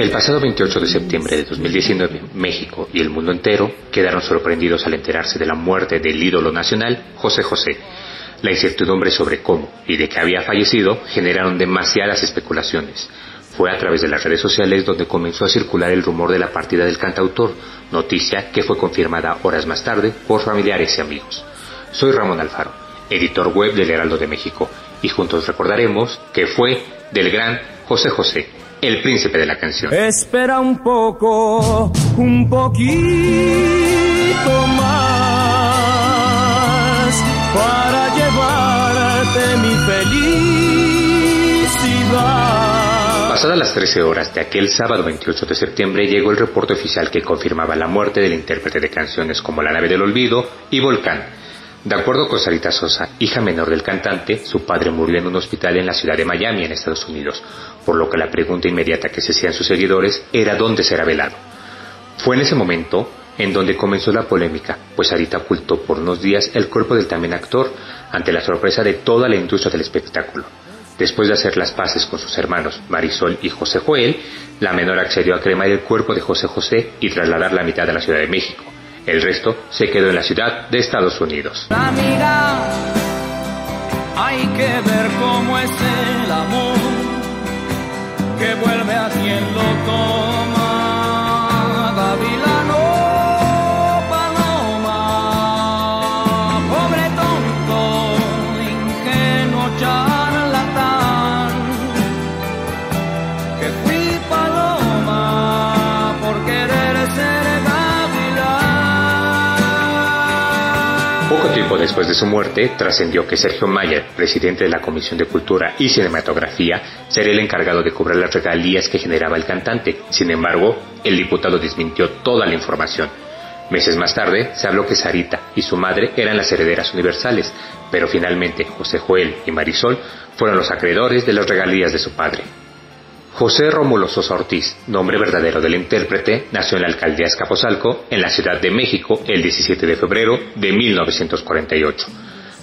El pasado 28 de septiembre de 2019, México y el mundo entero quedaron sorprendidos al enterarse de la muerte del ídolo nacional, José José. La incertidumbre sobre cómo y de qué había fallecido generaron demasiadas especulaciones. Fue a través de las redes sociales donde comenzó a circular el rumor de la partida del cantautor, noticia que fue confirmada horas más tarde por familiares y amigos. Soy Ramón Alfaro, editor web del Heraldo de México, y juntos recordaremos que fue del gran José José, el príncipe de la canción. Espera un poco, un poquito más para llevarte mi felicidad. Pasadas las 13 horas de aquel sábado 28 de septiembre llegó el reporte oficial que confirmaba la muerte del intérprete de canciones como La nave del olvido y Volcán. De acuerdo con Sarita Sosa, hija menor del cantante, su padre murió en un hospital en la ciudad de Miami, en Estados Unidos, por lo que la pregunta inmediata que se hacían sus seguidores era dónde será velado. Fue en ese momento en donde comenzó la polémica, pues Sarita ocultó por unos días el cuerpo del también actor ante la sorpresa de toda la industria del espectáculo. Después de hacer las paces con sus hermanos Marisol y José Joel, la menor accedió a cremar el cuerpo de José José y trasladar la mitad a la Ciudad de México. El resto se quedó en la ciudad de Estados Unidos. Amiga, hay que ver cómo es el amor que vuelve a quien lo toma. Después de su muerte, trascendió que Sergio Mayer, presidente de la Comisión de Cultura y Cinematografía, sería el encargado de cobrar las regalías que generaba el cantante. Sin embargo, el diputado desmintió toda la información. Meses más tarde, se habló que Sarita y su madre eran las herederas universales, pero finalmente José Joel y Marisol fueron los acreedores de las regalías de su padre. José Rómulo Sosa Ortiz, nombre verdadero del intérprete, nació en la alcaldía Escapozalco, en la Ciudad de México, el 17 de febrero de 1948.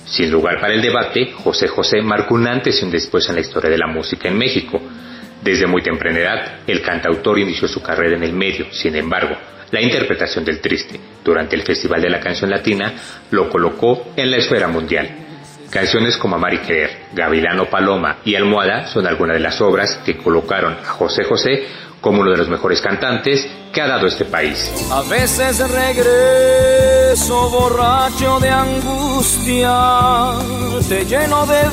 Sin lugar para el debate, José José marcó un antes y un después en la historia de la música en México. Desde muy temprana edad, el cantautor inició su carrera en el medio, sin embargo, la interpretación del triste durante el Festival de la Canción Latina lo colocó en la esfera mundial. Canciones como Amar y Querer, Gavilano Paloma y Almohada son algunas de las obras que colocaron a José José como uno de los mejores cantantes que ha dado este país. A veces regreso borracho de angustia, te lleno de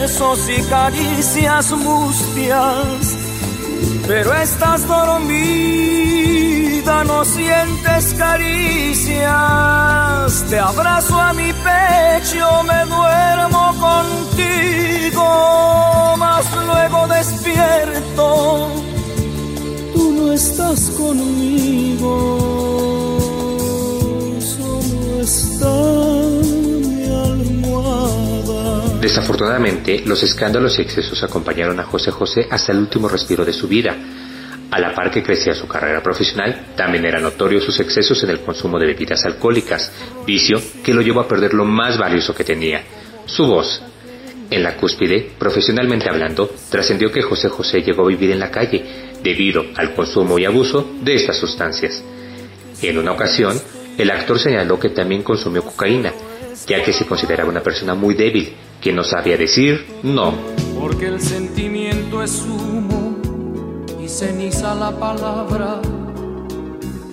besos y caricias mustias, pero estás dormida, no sientes caricias, te abrazo a mi pecho, me duermo contigo, mas luego despierto tú no estás conmigo, solo está mi almohada. Desafortunadamente, los escándalos y excesos acompañaron a José José hasta el último respiro de su vida. A la par que crecía su carrera profesional, también eran notorios sus excesos en el consumo de bebidas alcohólicas, vicio que lo llevó a perder lo más valioso que tenía, su voz. En la cúspide, profesionalmente hablando, trascendió que José José llegó a vivir en la calle debido al consumo y abuso de estas sustancias. En una ocasión, el actor señaló que también consumió cocaína, ya que se consideraba una persona muy débil, que no sabía decir no. Porque el sentimiento es ceniza la palabra,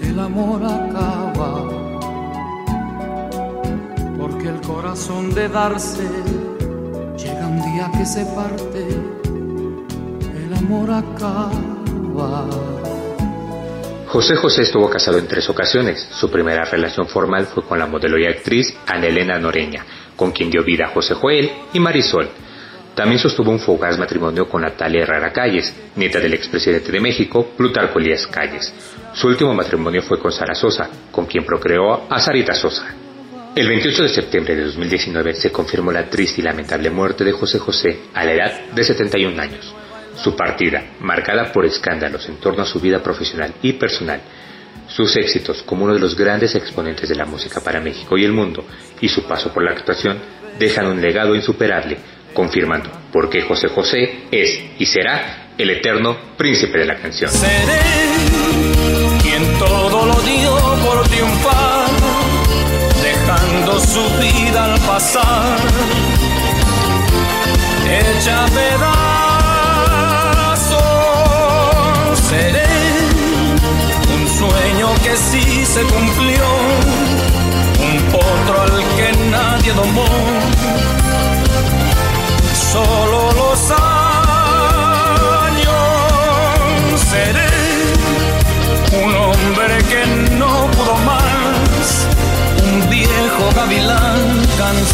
el amor acaba. Porque el corazón de darse llega un día que se parte, el amor acaba. José José estuvo casado en tres ocasiones. Su primera relación formal fue con la modelo y actriz Ana Elena Noreña, con quien dio vida a José Joel y Marisol. También sostuvo un fugaz matrimonio con Natalia Herrera Calles, nieta del expresidente de México, Plutarco Elías Calles. Su último matrimonio fue con Sara Sosa, con quien procreó a Sarita Sosa. El 28 de septiembre de 2019 se confirmó la triste y lamentable muerte de José José a la edad de 71 años. Su partida, marcada por escándalos en torno a su vida profesional y personal, sus éxitos como uno de los grandes exponentes de la música para México y el mundo, y su paso por la actuación, dejan un legado insuperable, confirmando por qué José José es y será el eterno príncipe de la canción. Seré quien todo lo dio por triunfar, dejando su vida al pasar, hecha pedazos.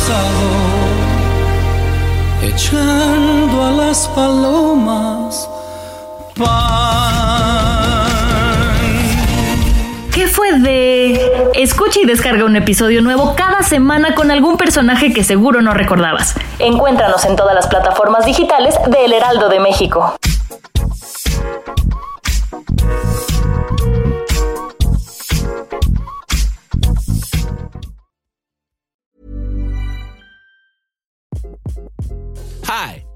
Cansado, echando a las palomas. ¿Qué fue de...? Escucha y descarga un episodio nuevo cada semana con algún personaje que seguro no recordabas. Encuéntranos en todas las plataformas digitales de El Heraldo de México.